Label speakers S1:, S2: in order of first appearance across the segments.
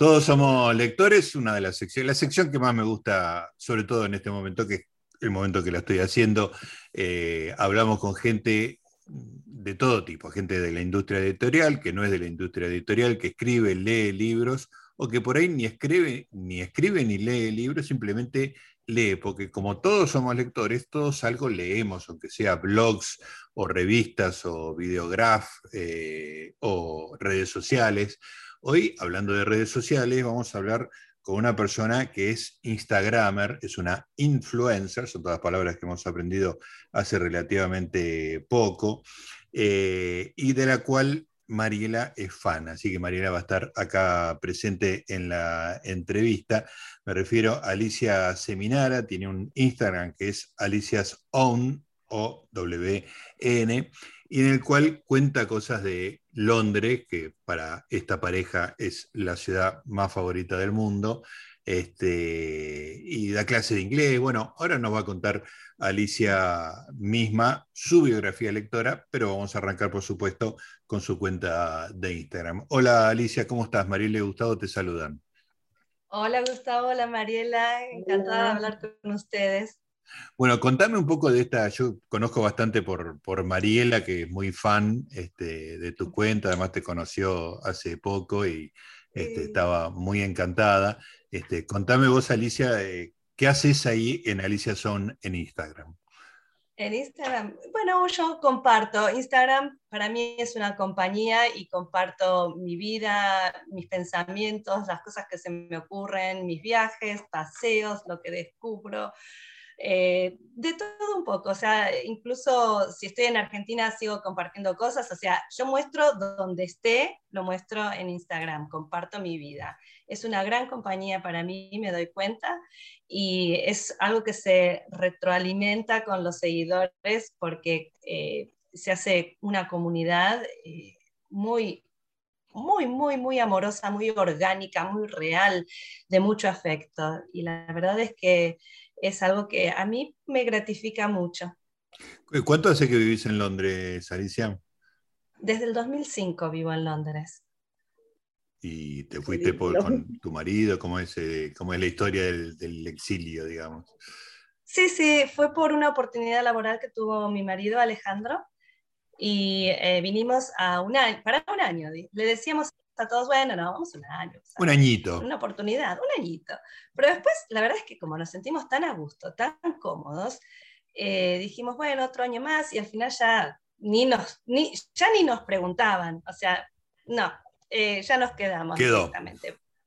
S1: Todos somos lectores, una de las secciones, la sección que más me gusta, sobre todo en este momento, que es el momento que la estoy haciendo, eh, hablamos con gente de todo tipo, gente de la industria editorial, que no es de la industria editorial, que escribe, lee libros, o que por ahí ni escribe, ni escribe ni lee libros, simplemente lee, porque como todos somos lectores, todos algo leemos, aunque sea blogs o revistas o videograf eh, o redes sociales Hoy, hablando de redes sociales, vamos a hablar con una persona que es Instagramer, es una influencer, son todas palabras que hemos aprendido hace relativamente poco, eh, y de la cual Mariela es fan, así que Mariela va a estar acá presente en la entrevista. Me refiero a Alicia Seminara, tiene un Instagram que es Alicia's Own, o W N, y en el cual cuenta cosas de Londres, que para esta pareja es la ciudad más favorita del mundo, este, y da clase de inglés. Bueno, ahora nos va a contar Alicia misma su biografía lectora, pero vamos a arrancar, por supuesto, con su cuenta de Instagram. Hola Alicia, ¿cómo estás? Mariela y Gustavo te saludan.
S2: Hola Gustavo, hola Mariela, encantada de hablar con ustedes.
S1: Bueno, contame un poco de esta, yo conozco bastante por, por Mariela, que es muy fan este, de tu cuenta, además te conoció hace poco y este, estaba muy encantada. Este, contame vos, Alicia, eh, ¿qué haces ahí en Alicia Son en Instagram?
S2: En Instagram, bueno, yo comparto. Instagram para mí es una compañía y comparto mi vida, mis pensamientos, las cosas que se me ocurren, mis viajes, paseos, lo que descubro. Eh, de todo un poco, o sea, incluso si estoy en Argentina sigo compartiendo cosas, o sea, yo muestro donde esté, lo muestro en Instagram, comparto mi vida. Es una gran compañía para mí, me doy cuenta, y es algo que se retroalimenta con los seguidores porque eh, se hace una comunidad eh, muy muy, muy, muy amorosa, muy orgánica, muy real, de mucho afecto. Y la verdad es que es algo que a mí me gratifica mucho.
S1: ¿Cuánto hace que vivís en Londres, Alicia?
S2: Desde el 2005 vivo en Londres.
S1: ¿Y te fuiste con tu marido? ¿Cómo es, eh, cómo es la historia del, exilio, digamos?
S2: Sí, sí, fue por una oportunidad laboral que tuvo mi marido Alejandro y eh, vinimos a un año, para un año. Le decíamos a todos, bueno, no, vamos un año.
S1: Un añito.
S2: Una oportunidad, un añito. Pero después, la verdad es que como nos sentimos tan a gusto, tan cómodos, eh, dijimos, bueno, otro año más y al final ya ni nos, ni, ya ni nos preguntaban, o sea, no, eh, ya nos quedamos
S1: Quedó.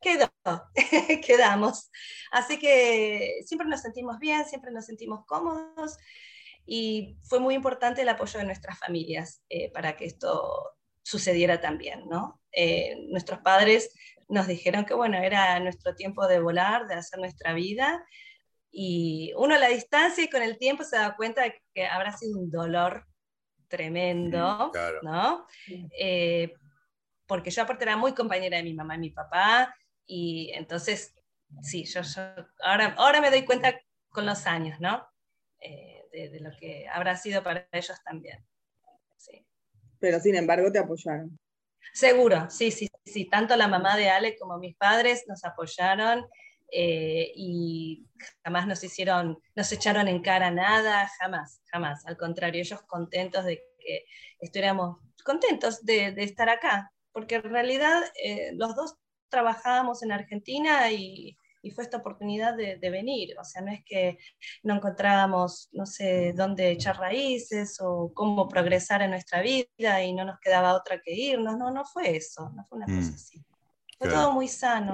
S2: Quedó, quedamos. Así que siempre nos sentimos bien, siempre nos sentimos cómodos y fue muy importante el apoyo de nuestras familias eh, para que esto sucediera también, ¿no? Eh, nuestros padres nos dijeron que, bueno, era nuestro tiempo de volar, de hacer nuestra vida, y uno a la distancia y con el tiempo se da cuenta de que habrá sido un dolor tremendo, ¿no? Eh, porque yo aparte era muy compañera de mi mamá y mi papá, y entonces, sí, yo, ahora, ahora me doy cuenta con los años, ¿no? Eh, de, de, lo que habrá sido para ellos también. Sí
S3: pero sin embargo te apoyaron.
S2: Seguro, sí, sí, sí. Tanto la mamá de Ale como mis padres nos apoyaron eh, y jamás nos hicieron, nos echaron en cara nada, jamás, jamás. Al contrario, ellos contentos de que estuviéramos contentos de, estar acá, porque en realidad eh, los dos trabajábamos en Argentina y y fue esta oportunidad de, venir. O sea, no es que no encontrábamos, no sé, dónde echar raíces o cómo progresar en nuestra vida y no nos quedaba otra que irnos. No, no fue eso, no fue una cosa mm. así. Fue todo muy sano.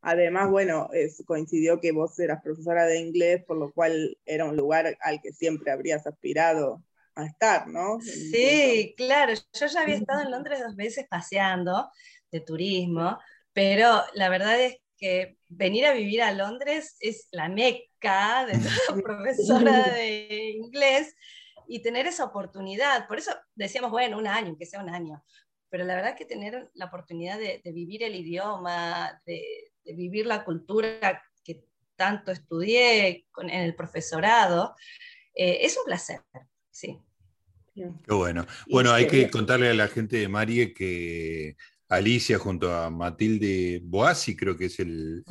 S3: Además, bueno, coincidió que vos eras profesora de inglés, por lo cual era un lugar al que siempre habrías aspirado a estar, ¿no?
S2: Sí, claro. Yo ya había estado en Londres dos veces paseando de turismo, pero la verdad es que venir a vivir a Londres es la meca de toda profesora de inglés y tener esa oportunidad. Por eso decíamos, bueno, un año, que sea un año. Pero la verdad que tener la oportunidad de, vivir el idioma, de, vivir la cultura que tanto estudié en el profesorado, eh, es un placer, sí.
S1: Qué bueno. Bueno, hay que contarle a la gente de Marie que Alicia junto a Matilde Boasi, creo que es el,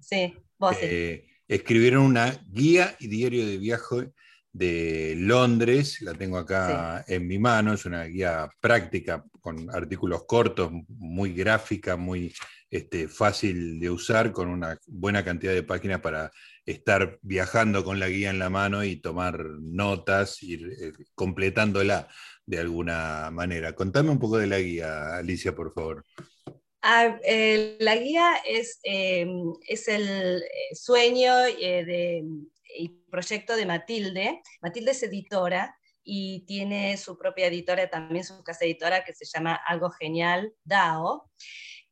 S2: sí,
S1: eh, escribieron una guía y diario de viaje de Londres, la tengo acá en mi mano, es una guía práctica con artículos cortos, muy gráfica, muy este, fácil de usar, con una buena cantidad de páginas para estar viajando con la guía en la mano y tomar notas, ir eh, completándola de alguna manera. Contame un poco de la guía, Alicia, por favor.
S2: Ah, la guía es, em, es el eh, sueño de, y proyecto de Matilde. Matilde es editora y tiene su propia editora, también su casa editora que se llama Algo Genial, DAO.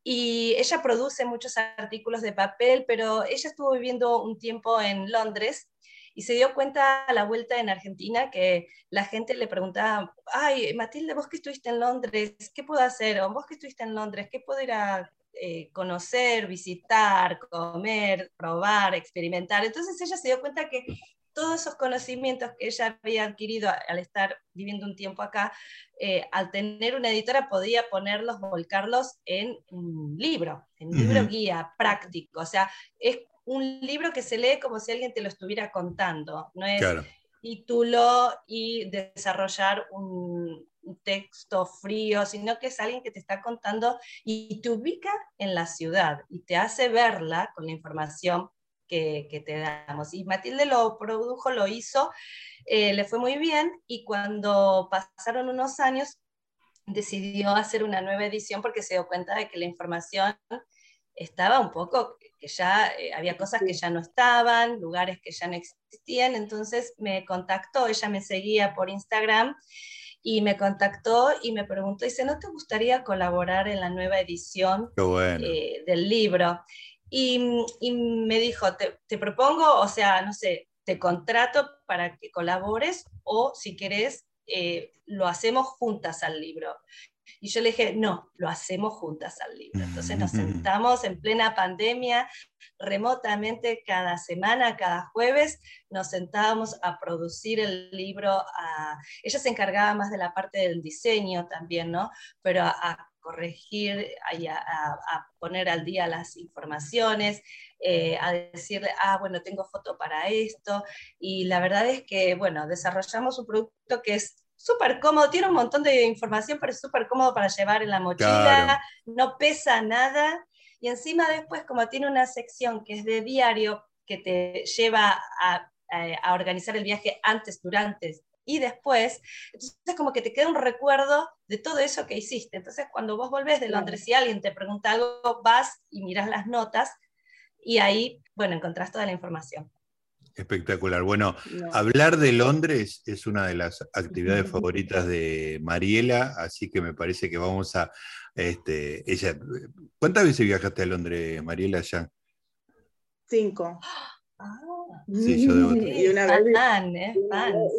S2: Y ella produce muchos artículos de papel, pero ella estuvo viviendo un tiempo en Londres y se dio cuenta a la vuelta en Argentina que la gente le preguntaba, ay, Matilde, vos que estuviste en Londres, ¿qué puedo hacer? O vos que estuviste en Londres, ¿qué puedo ir a eh, conocer, visitar, comer, probar, experimentar? Entonces ella se dio cuenta que todos esos conocimientos que ella había adquirido al estar viviendo un tiempo acá, eh, al tener una editora podía ponerlos, volcarlos en un libro, en un libro guía práctico. O sea, es un libro que se lee como si alguien te lo estuviera contando, no es título y desarrollar un, texto frío, sino que es alguien que te está contando y te ubica en la ciudad y te hace verla con la información que, te damos. Y Matilde lo produjo, lo hizo, eh, le fue muy bien y cuando pasaron unos años decidió hacer una nueva edición porque se dio cuenta de que la información estaba un poco, que ya eh, había cosas que ya no estaban, lugares que ya no existían, entonces me contactó, ella me seguía por Instagram y me contactó y me preguntó, dice, ¿no te gustaría colaborar en la nueva edición eh, del libro? Y, me dijo, te, te, propongo, o sea, no sé, te contrato para que colabores o si querés, eh, lo hacemos juntas al libro. Y yo le dije, no, lo hacemos juntas al libro. Entonces nos sentamos en plena pandemia, remotamente cada semana, cada jueves, nos sentábamos a producir el libro. Ella se encargaba más de la parte del diseño también, ¿no? Pero a, corregir, a, poner al día las informaciones, eh, a decirle, ah, bueno, tengo foto para esto. Y la verdad es que, bueno, desarrollamos un producto que es súper cómodo, tiene un montón de información, pero es súper cómodo para llevar en la mochila, no pesa nada. Y encima después, como tiene una sección que es de diario, que te lleva a, organizar el viaje antes, durante y después, entonces como que te queda un recuerdo de todo eso que hiciste. Entonces cuando vos volvés de Londres y alguien te pregunta algo, vas y miras las notas y ahí, bueno, encontrás toda la información.
S1: Espectacular. Bueno, hablar de Londres es una de las actividades favoritas de Mariela, así que me parece que vamos a, este, ella, ¿cuántas veces viajaste a Londres, Mariela, ya?
S3: Cinco.
S2: Ah, sí, yo debo y una, vez,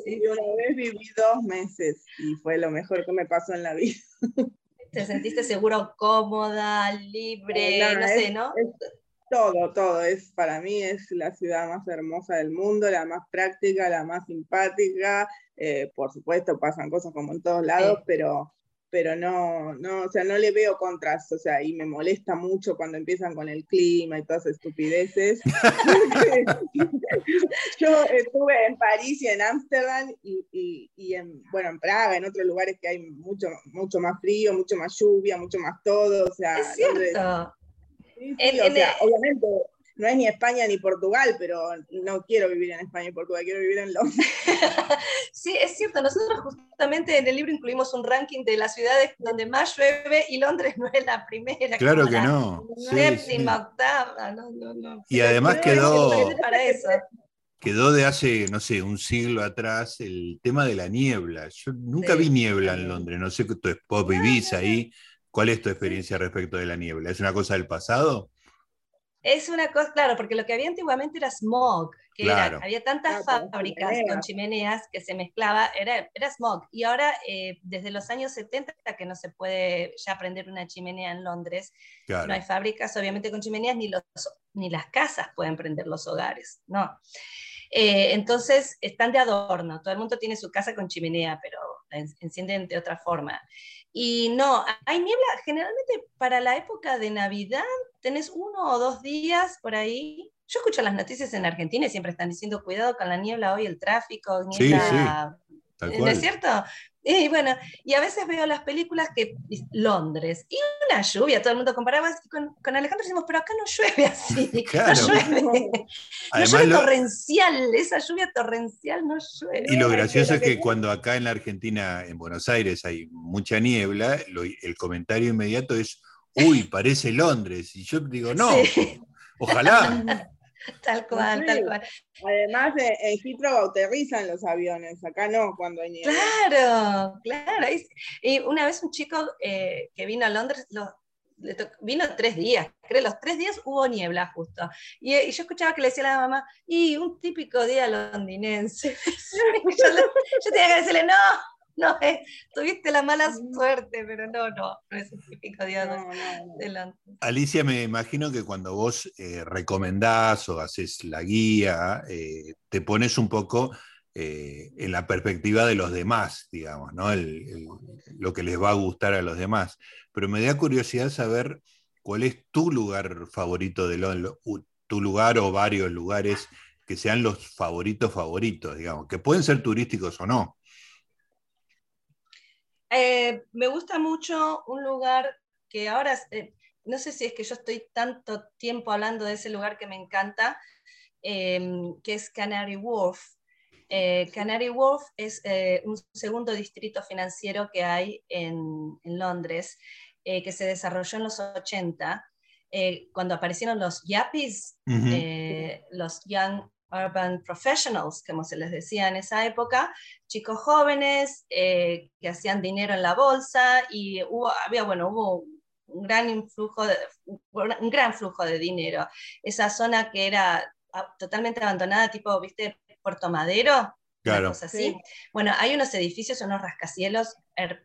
S3: y una vez viví dos meses y fue lo mejor que me pasó en la vida.
S2: ¿Te sentiste seguro, cómoda, libre? no, sé, ¿no?
S3: Todo, todo. Es, para mí es la ciudad más hermosa del mundo, la más práctica, la más simpática. Eh, por supuesto, pasan cosas como en todos lados, pero, pero no, no, o sea, no le veo contras, o sea, y me molesta mucho cuando empiezan con el clima y todas estupideces. Yo estuve en París y en Ámsterdam y, y, en, bueno, en Praga, en otros lugares que hay mucho, mucho más frío, mucho más lluvia, mucho más todo, o sea,
S2: es cierto
S3: obviamente no es ni España ni Portugal, pero no quiero vivir en España y Portugal, quiero vivir en Londres.
S2: sí, es cierto, nosotros justamente en el libro incluimos un ranking de las ciudades donde más llueve y Londres no es la primera.
S1: Claro que no.
S2: Séptima, octava, no, no, no.
S1: Y además quedó... Quedó de hace, no sé, un siglo atrás el tema de la niebla. Yo nunca vi niebla en Londres, no sé, tú vos vivís ahí, ¿Cuál es tu experiencia respecto de la niebla? ¿Es una cosa del pasado?
S2: Es una cosa, claro, porque lo que había antiguamente era smog, que había tantas fábricas con chimeneas que se mezclaba, era, era smog. Y ahora, eh, desde los años 70, que no se puede ya prender una chimenea en Londres, no hay fábricas, obviamente, con chimeneas, ni, los, ni las casas pueden prender los hogares, no. Eh, entonces, están de adorno, todo el mundo tiene su casa con chimenea, pero la encienden de otra forma. Y no, hay niebla, generalmente para la época de Navidad tenés uno o dos días por ahí. Yo escucho las noticias en Argentina y siempre están diciendo cuidado con la niebla hoy, el tráfico, niebla, ¿no es cierto? Y bueno, y a veces veo las películas que Londres, y una lluvia, todo el mundo comparaba, y con, con Alejandro decimos, pero acá no llueve así, no llueve, no llueve torrencial, esa lluvia torrencial no llueve.
S1: Y lo gracioso es que cuando acá en la Argentina, en Buenos Aires, hay mucha niebla, el comentario inmediato es, uy, parece Londres, y yo digo, no, ojalá.
S2: Tal cual, tal cual.
S3: Además, en Heathrow aterrizan los aviones, acá no, cuando hay nieve.
S2: Claro, claro. Y una vez un chico eh, que vino a Londres, vino tres días, creo, los tres días hubo niebla justo. Y, yo escuchaba que le decía a la mamá, y un típico día londinense. yo tenía que decirle, no, no es, tuviste la mala suerte, pero no, no, no es el típico día de
S1: Alicia, me imagino que cuando vos eh, recomendás o haces la guía, eh, te pones un poco eh, en la perspectiva de los demás, digamos, ¿no? lo que les va a gustar a los demás. Pero me da curiosidad saber cuál es tu lugar favorito de Londres, tu lugar o varios lugares que sean los favoritos favoritos, digamos, que pueden ser turísticos o no.
S2: Eh, me gusta mucho un lugar que ahora, eh, no sé si es que yo estoy tanto tiempo hablando de ese lugar que me encanta, em, que es Canary Wharf. Eh, Canary Wharf es un segundo distrito financiero que hay en, Londres, que se desarrolló en los 80, cuando aparecieron los yappies, los Young urban professionals, como se les decía en esa época, chicos jóvenes eh, que hacían dinero en la bolsa y hubo, había, bueno, hubo un gran influjo, de, un gran flujo de dinero. Esa zona que era ah, totalmente abandonada, tipo, ¿viste? Puerto Madero,
S1: Claro.
S2: Así. Bueno, hay unos edificios, unos rascacielos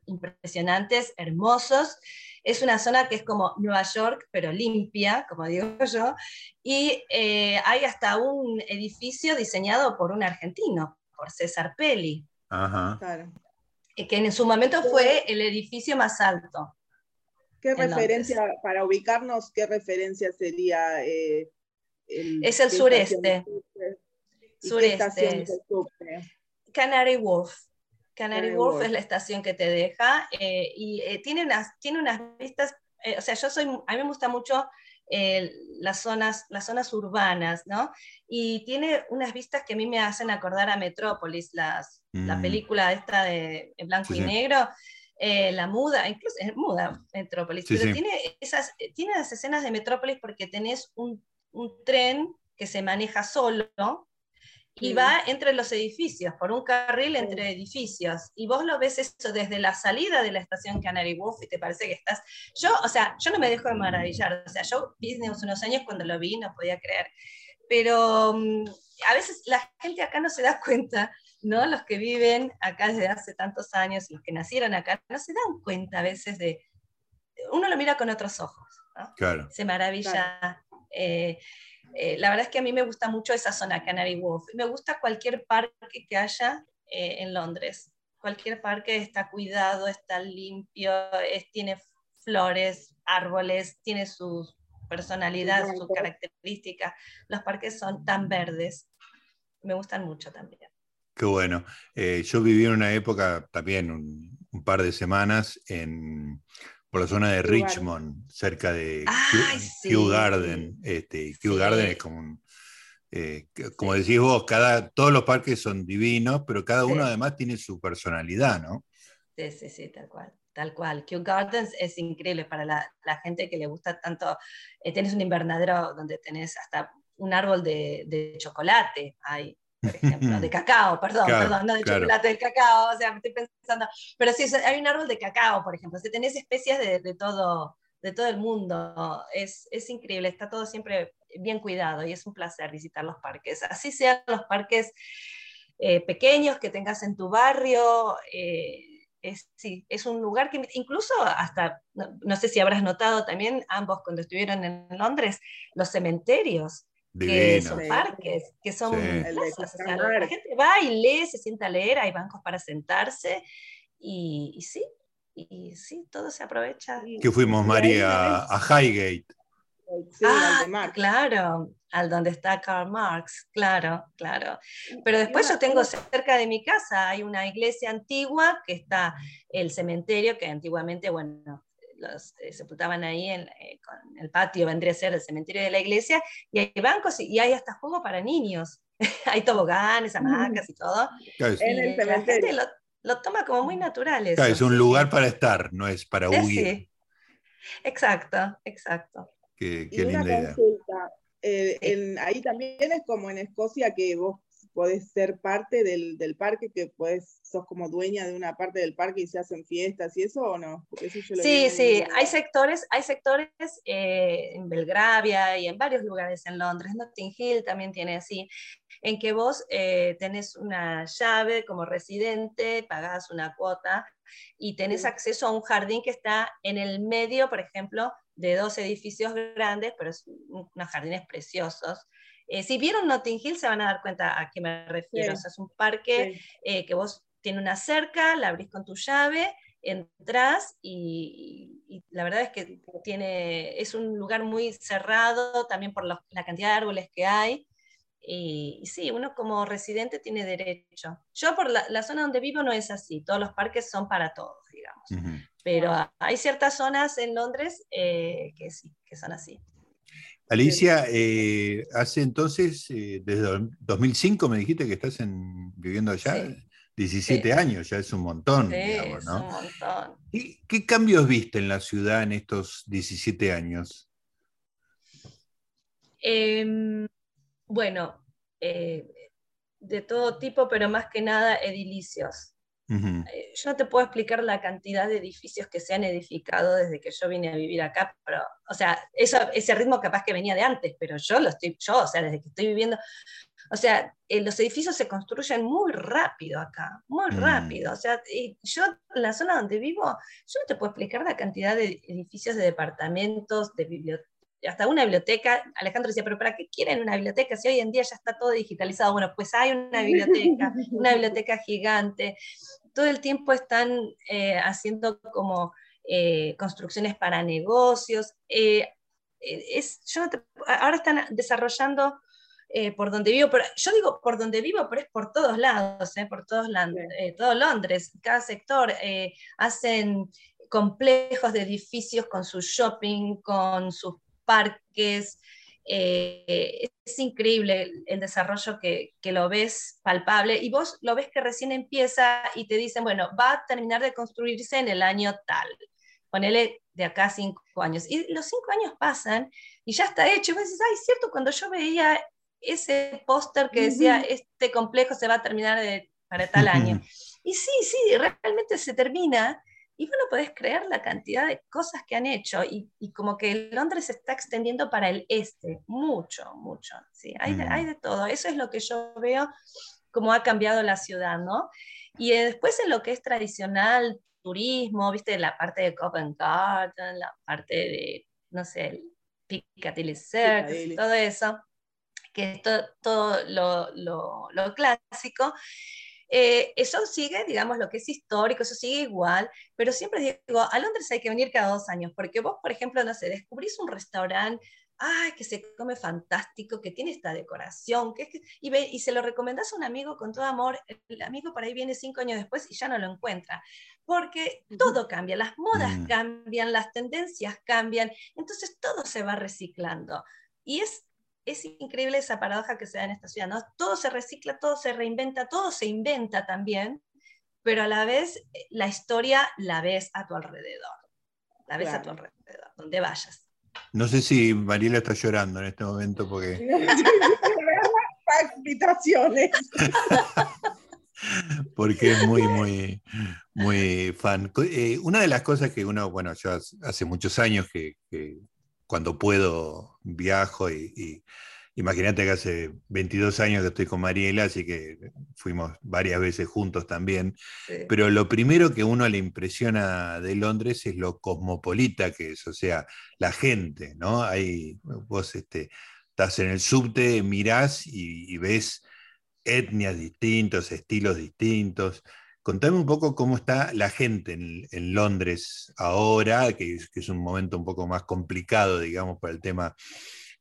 S2: impresionantes, hermosos, es una zona que es como Nueva York, pero limpia, como digo yo, y eh, hay hasta un edificio diseñado por un argentino, por César Pelli. Ajá. Claro. Que en su momento fue el edificio más alto.
S3: ¿Qué referencia, para ubicarnos, qué referencia sería? Eh,
S2: es el sureste. Sureste. Canary Wharf. Canary Wharf es la estación que te deja eh, y eh, tiene, unas, tiene unas vistas, eh, o sea, yo soy, a mí me gusta mucho las, zonas, las zonas urbanas, ¿no? Y tiene unas vistas que a mí me hacen acordar a Metrópolis, las, la mm. película esta de en blanco y negro. la muda, incluso es muda Metrópolis, pero Tiene, esas, tiene las escenas de Metrópolis porque tenés un, un tren que se maneja solo, y va entre los edificios, por un carril entre edificios. Y vos lo ves eso desde la salida de la estación Canary Wharf y te parece que estás... Yo, o sea, yo no me dejo de maravillar. O sea, yo vi hace unos años cuando lo vi, no podía creer. Pero mm, a veces la gente acá no se da cuenta, ¿no? Los que viven acá desde hace tantos años, los que nacieron acá, no se dan cuenta a veces de... Uno lo mira con otros ojos, ¿no?
S1: Claro.
S2: Se maravilla. Eh, eh, la verdad es que a mí me gusta mucho esa zona, Canary Wharf. Me gusta cualquier parque que haya eh, en Londres. Cualquier parque está cuidado, está limpio, tiene flores, árboles, tiene su personalidad, sus características. Los parques son tan verdes. Me gustan mucho también.
S1: Qué bueno. Eh, yo viví en una época, también un par de semanas, en, por la zona de Richmond, cerca de Kew, Garden. Este, Kew Garden es como eh, como decís vos, cada, todos los parques son divinos, pero cada uno además tiene su personalidad, ¿no?
S2: Sí, sí, sí, tal cual. Tal cual. Kew Gardens es increíble para la, gente que le gusta tanto. Eh, tenés un invernadero donde tenés hasta un árbol de, de chocolate. Hay por ejemplo, de cacao, perdón, perdón, no de chocolate, del cacao, o sea, me estoy pensando, pero sí, hay un árbol de cacao, por ejemplo, si tenés especies de, de, todo, de todo el mundo, es, es, increíble, está todo siempre bien cuidado y es un placer visitar los parques, así sean los parques eh, pequeños que tengas en tu barrio, eh, es, sí, es un lugar que incluso hasta, no, no, sé si habrás notado también ambos cuando estuvieron en Londres, los cementerios que son parques, que son la gente va y lee, se sienta a leer, hay bancos para sentarse y, sí, y sí, todo se aprovecha.
S1: Que fuimos, María, a Highgate.
S2: ah, claro, al donde está Karl Marx, claro, claro. Pero después yo tengo cerca de mi casa, hay una iglesia antigua que está el cementerio, que antiguamente, bueno, los eh, sepultaban ahí en, eh, con el patio, vendría a ser el cementerio de la iglesia, y hay bancos y, hay hasta juego para niños. hay toboganes, hamacas y todo. en el cementerio lo toma como muy natural.
S1: es un lugar para estar, no es para huir. Sí.
S2: Exacto, exacto.
S3: Qué, linda idea. Eh, ahí también es como en Escocia que vos podés ser parte del, parque, que podés, sos como dueña de una parte del parque y se hacen fiestas y eso o no?
S2: sí, sí, hay sectores, hay sectores eh, en Belgravia y en varios lugares en Londres, Notting Hill también tiene así, en que vos eh, tenés una llave como residente, pagás una cuota y tenés acceso a un jardín que está en el medio, por ejemplo, de dos edificios grandes, pero es unos jardines preciosos. Eh, si vieron Notting Hill se van a dar cuenta a qué me refiero. es un parque eh, que vos tiene una cerca, la abrís con tu llave, entras y, la verdad es que tiene, es un lugar muy cerrado también por la cantidad de árboles que hay. Y, sí, uno como residente tiene derecho. Yo por la, zona donde vivo no es así, todos los parques son para todos, digamos. Pero hay ciertas zonas en Londres eh, que sí, que son así.
S1: Alicia, eh, hace entonces, eh, desde 2005 me dijiste que estás viviendo allá, 17 años, ya es un montón, digamos, ¿no? Es un montón. ¿Y qué cambios viste en la ciudad en estos 17 años?
S2: Eh, bueno, eh, de todo tipo, pero más que nada edilicios. Eh, yo no te puedo explicar la cantidad de edificios que se han edificado desde que yo vine a vivir acá, pero, o sea, eso, ese ritmo capaz que venía de antes, pero yo lo estoy, yo, o sea, desde que estoy viviendo, o sea, eh, los edificios se construyen muy rápido acá, muy mm. rápido. O sea, yo en la zona donde vivo, yo no te puedo explicar la cantidad de edificios de departamentos, de bibliotecas hasta una biblioteca, Alejandro decía, pero ¿para qué quieren una biblioteca si hoy en día ya está todo digitalizado? Bueno, pues hay una biblioteca, una biblioteca gigante, todo el tiempo están eh, haciendo como eh, construcciones para negocios, eh, es, yo ahora están desarrollando por donde vivo, pero, yo digo por donde vivo, pero es por todos lados, por todos todo Londres, cada sector, hacen complejos de edificios con su shopping, con sus parques. Eh, es increíble el, desarrollo que, lo ves palpable y vos lo ves que recién empieza y te dicen, bueno, va a terminar de construirse en el año tal. Ponele de acá cinco años. Y los cinco años pasan y ya está hecho. Y vos dices, ay, cierto, cuando yo veía ese póster que decía, este complejo se va a terminar para tal año. y sí, sí, realmente se termina y bueno, podés creer la cantidad de cosas que han hecho y, como que Londres se está extendiendo para el este, mucho, mucho. ¿sí? Hay, de, hay de todo. Eso es lo que yo veo cómo ha cambiado la ciudad, ¿no? Y eh, después en lo que es tradicional, turismo, viste, la parte de Covent Garden, la parte de, no sé, Piccadilly Circus, todo eso, que es todo, todo lo, lo, lo clásico. Eh, eso sigue, digamos, lo que es histórico, eso sigue igual, pero siempre digo, a Londres hay que venir cada dos años, porque vos, por ejemplo, no sé, descubrís un restaurante, ay, que se come fantástico, que tiene esta decoración, que, y, ve, y se lo recomendás a un amigo con todo amor, el amigo por ahí viene cinco años después y ya no lo encuentra, porque todo cambia, las modas mm. cambian, las tendencias cambian, entonces todo se va reciclando. Y es es increíble esa paradoja que se da en esta ciudad, ¿no? Todo se recicla, todo se reinventa, todo se inventa también, pero a la vez eh, la historia la ves a tu alrededor, la ves a tu alrededor, donde vayas.
S1: No sé si Mariela está llorando en este momento porque... porque es muy, muy, muy fan. Eh, una de las cosas que uno, bueno, yo hace muchos años que cuando puedo viajo y, imagínate que hace 22 años que estoy con Mariela, así que fuimos varias veces juntos también. Pero lo primero que uno le impresiona de Londres es lo cosmopolita que es, o sea, la gente, ¿no? Ahí vos este, estás en el subte, mirás y, ves etnias distintos, estilos distintos. Contame un poco cómo está la gente en, Londres ahora, que es, un momento un poco más complicado, digamos, para el tema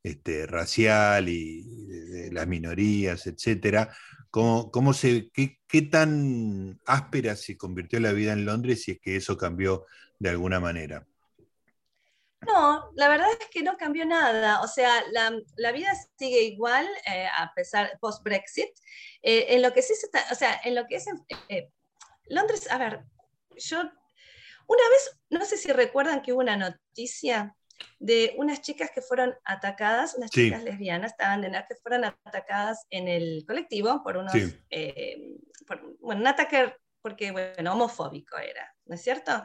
S1: este, racial y las minorías, etcétera. ¿Cómo, se, qué, qué, tan áspera se convirtió la vida en Londres si es que eso cambió de alguna manera?
S2: No, la verdad es que no cambió nada. O sea, la, vida sigue igual eh, a pesar post-Brexit. Eh, en lo que sí se está, o sea, en lo que es eh, Londres, a ver, yo una vez, no sé si recuerdan que hubo una noticia de unas chicas que fueron atacadas, unas chicas lesbianas, estaban de que fueron atacadas en el colectivo por unos, por, bueno, un ataque porque, bueno, homofóbico era, ¿no es cierto?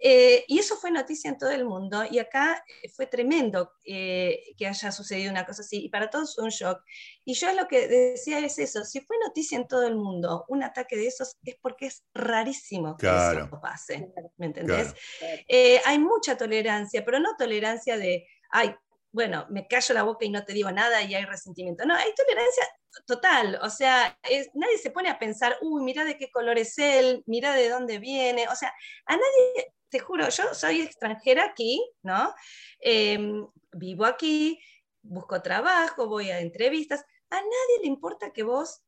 S2: Eh, y eso fue noticia en todo el mundo y acá fue tremendo eh, que haya sucedido una cosa así y para todos fue un shock. Y yo lo que decía es eso, si fue noticia en todo el mundo un ataque de esos es porque es rarísimo que eso pase, ¿me entendés? Eh, hay mucha tolerancia, pero no tolerancia de, ay, bueno, me callo la boca y no te digo nada y hay resentimiento. No, hay tolerancia total. O sea, nadie se pone a pensar, uy, mira de qué color es él, mira de dónde viene. O sea, a nadie, te juro, yo soy extranjera aquí, ¿no? Em, vivo aquí, busco trabajo, voy a entrevistas. A nadie le importa que vos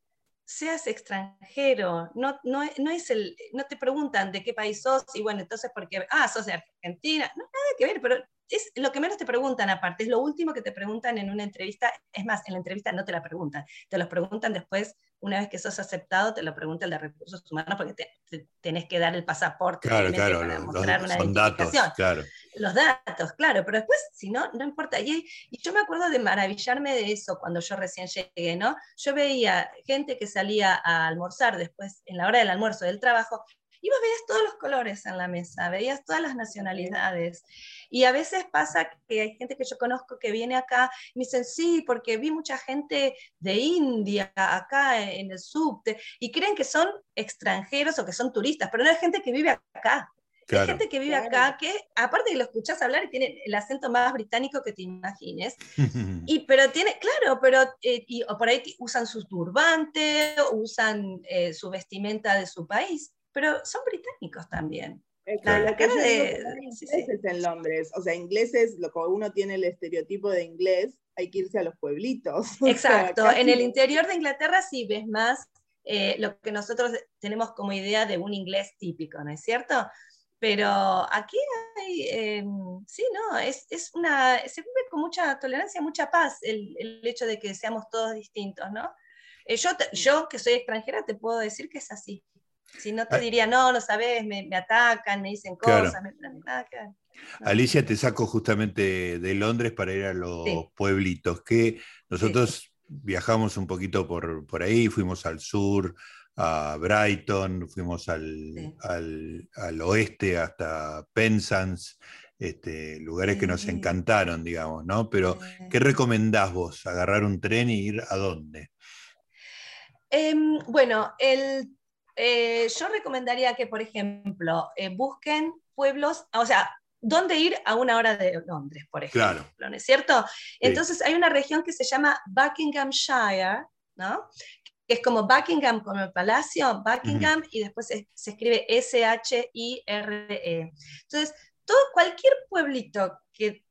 S2: seas extranjero, no, no, no, es el, no te preguntan de qué país sos y bueno, entonces porque, ah, sos de Argentina, no, nada que ver, pero es lo que menos te preguntan aparte, es lo último que te preguntan en una entrevista, es más, en la entrevista no te la preguntan, te lo preguntan después, una vez que sos aceptado, te lo pregunta el de recursos humanos porque te, tenés que dar el pasaporte
S1: claro, claro, para mostrar una son datos, claro.
S2: Los datos, claro, pero después, si no, no importa. Y, y yo me acuerdo de maravillarme de eso cuando yo recién llegué, ¿no? Yo veía gente que salía a almorzar después, en la hora del almuerzo del trabajo, y vos veías todos los colores en la mesa, veías todas las nacionalidades. Y a veces pasa que hay gente que yo conozco que viene acá y me dicen, sí, porque vi mucha gente de India acá en el subte, y creen que son extranjeros o que son turistas, pero no hay gente que vive acá. Hay gente que vive acá que, aparte que lo escuchás hablar tiene el acento más británico que te imagines, y, pero tiene, claro, pero, eh, y, o por ahí usan sus turbantes, usan eh, su vestimenta de su país, pero son británicos también.
S3: La, que de, ingleses en Londres, o sea, ingleses, lo que uno tiene el estereotipo de inglés, hay que irse a los pueblitos.
S2: Exacto, en el interior de Inglaterra sí ves más eh, lo que nosotros tenemos como idea de un inglés típico, ¿no es cierto? Pero aquí hay, eh, sí, no, es, es, una, se vive con mucha tolerancia, mucha paz el, el hecho de que seamos todos distintos, ¿no? Eh, yo, yo, que soy extranjera, te puedo decir que es así. Si no te ah. diría, no, no sabes, me, atacan, me dicen cosas, me, atacan.
S1: Alicia, te saco justamente de Londres para ir a los pueblitos, que nosotros viajamos un poquito por, por, ahí, fuimos al sur, a Brighton, fuimos al, al, oeste hasta Penzance, este, lugares que nos encantaron, digamos, ¿no? Pero, ¿qué recomendás vos? ¿Agarrar un tren y ir a dónde?
S2: Em, bueno, el eh, yo recomendaría que, por ejemplo, eh, busquen pueblos, o sea, dónde ir a una hora de Londres, por ejemplo, ¿no es cierto? Entonces hay una región que se llama Buckinghamshire, ¿no? Que es como Buckingham, como el palacio, Buckingham, y después se, escribe S-H-I-R-E. Entonces, todo, cualquier pueblito que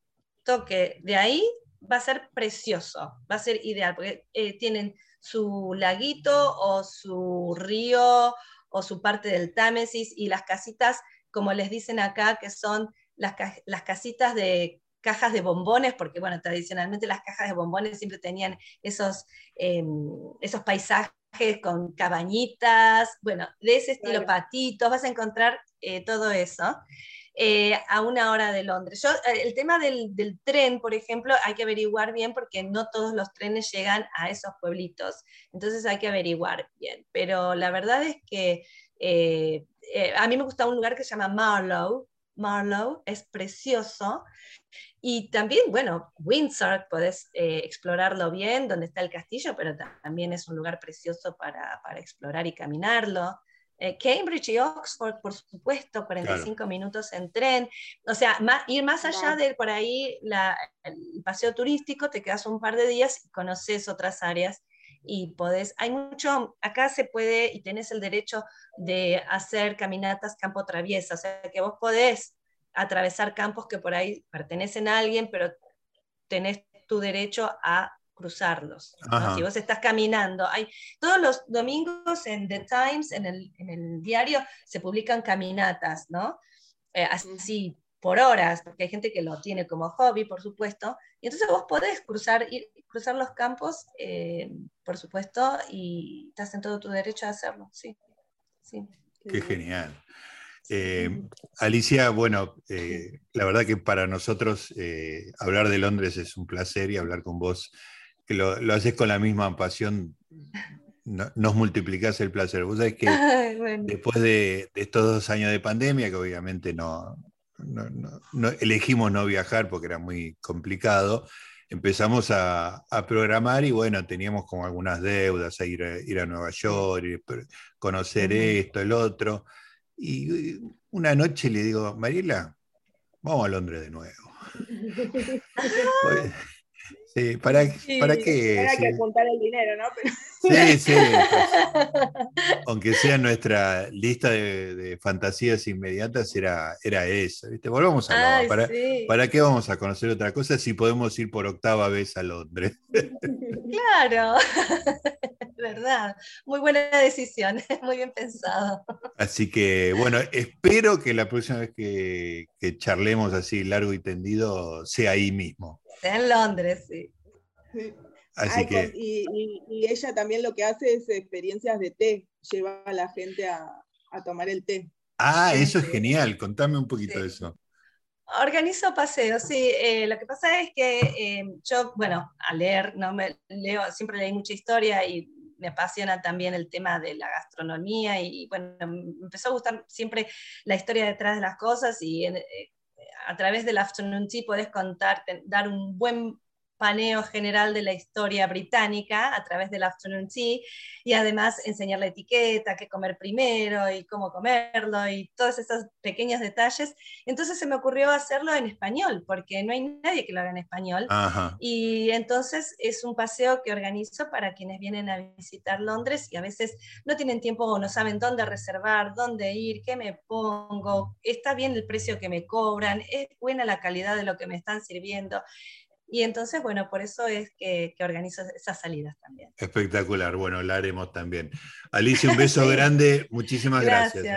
S2: toque de ahí va a ser precioso, va a ser ideal, porque eh, tienen su laguito o su río o su parte del Támesis y las casitas, como les dicen acá, que son las, las casitas de cajas de bombones, porque bueno, tradicionalmente las cajas de bombones siempre tenían esos, em, esos paisajes con cabañitas, bueno, de ese estilo patitos, vas a encontrar eh, todo eso. Eh, a una hora de Londres. Eh, el tema del, tren, por ejemplo, hay que averiguar bien porque no todos los trenes llegan a esos pueblitos. Entonces hay que averiguar bien. Pero la verdad es que eh, a mí me gusta un lugar que se llama Marlow. Marlow es precioso. Y también, bueno, Windsor, podés explorarlo bien, donde está el castillo, pero también es un lugar precioso para, para explorar y caminarlo. Eh, Cambridge y Oxford, por supuesto, 45 minutos en tren. O sea, ir más allá de por ahí el paseo turístico, te quedas un par de días y conoces otras áreas y podés, hay mucho, acá se puede y tenés el derecho de hacer caminatas campo traviesa, o sea que vos podés atravesar campos que por ahí pertenecen a alguien, pero tenés tu derecho a cruzarlos. Si vos estás caminando, hay, todos los domingos en The Times, en el, en el diario, se publican caminatas, ¿no? Eh, así por horas, porque hay gente que lo tiene como hobby, por supuesto, y entonces vos podés cruzar, cruzar los campos, eh, por supuesto, y estás en todo tu derecho a hacerlo, sí. sí.
S1: Qué genial. Eh, Alicia, bueno, eh, la verdad que para nosotros hablar de Londres es un placer y hablar con vos, que lo, haces con la misma pasión, nos multiplicás el placer. Vos sabés que después de, estos dos años de pandemia, que obviamente no, no, elegimos no viajar porque era muy complicado, empezamos a, programar y bueno, teníamos como algunas deudas, a ir, a, ir a Nueva York, conocer esto, el otro. Y una noche le digo, Mariela, vamos a Londres de nuevo. Sí, ¿para, ¿para qué?
S3: Para que apuntar el dinero, ¿no?
S1: Sí, sí. Pues, aunque sea nuestra lista de, fantasías inmediatas, era, era esa. ¿viste? Volvamos a Londres. ¿Para, ¿Para qué vamos a conocer otra cosa si podemos ir por octava vez a Londres?
S2: Claro, verdad. Muy buena decisión, muy bien pensado.
S1: Así que, bueno, espero que la próxima vez que, que charlemos así largo y tendido sea ahí mismo.
S2: En Londres, sí.
S3: Así que... y, ella también lo que hace es experiencias de té, lleva a la gente a, tomar el té.
S1: Ah, eso es genial, contame un poquito de eso.
S2: Organizo paseos, sí. Eh, lo que pasa es que eh, yo, bueno, a leer, no me leo, siempre leí mucha historia y me apasiona también el tema de la gastronomía y, bueno, me empezó a gustar siempre la historia detrás de las cosas y eh, a través del Afternoon Tea puedes contar, dar un buen paneo general de la historia británica a través del afternoon tea y además enseñar la etiqueta, qué comer primero y cómo comerlo y todos esos pequeños detalles. Entonces se me ocurrió hacerlo en español, porque no hay nadie que lo haga en español. Y entonces es un paseo que organizo para quienes vienen a visitar Londres y a veces no tienen tiempo o no saben dónde reservar, dónde ir, qué me pongo, está bien el precio que me cobran, es buena la calidad de lo que me están sirviendo. Y entonces, bueno, por eso es que, organizo esas salidas también.
S1: Espectacular, bueno, la haremos también. Alicia, un beso grande, muchísimas gracias. ¿eh?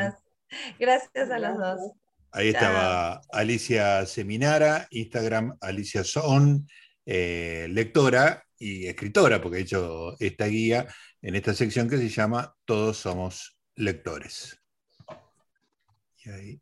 S2: Gracias, gracias a los dos.
S1: Ahí estaba Alicia Seminara, Instagram Alicia Son, eh, lectora y escritora, porque he hecho esta guía en esta sección que se llama Todos somos lectores. Y ahí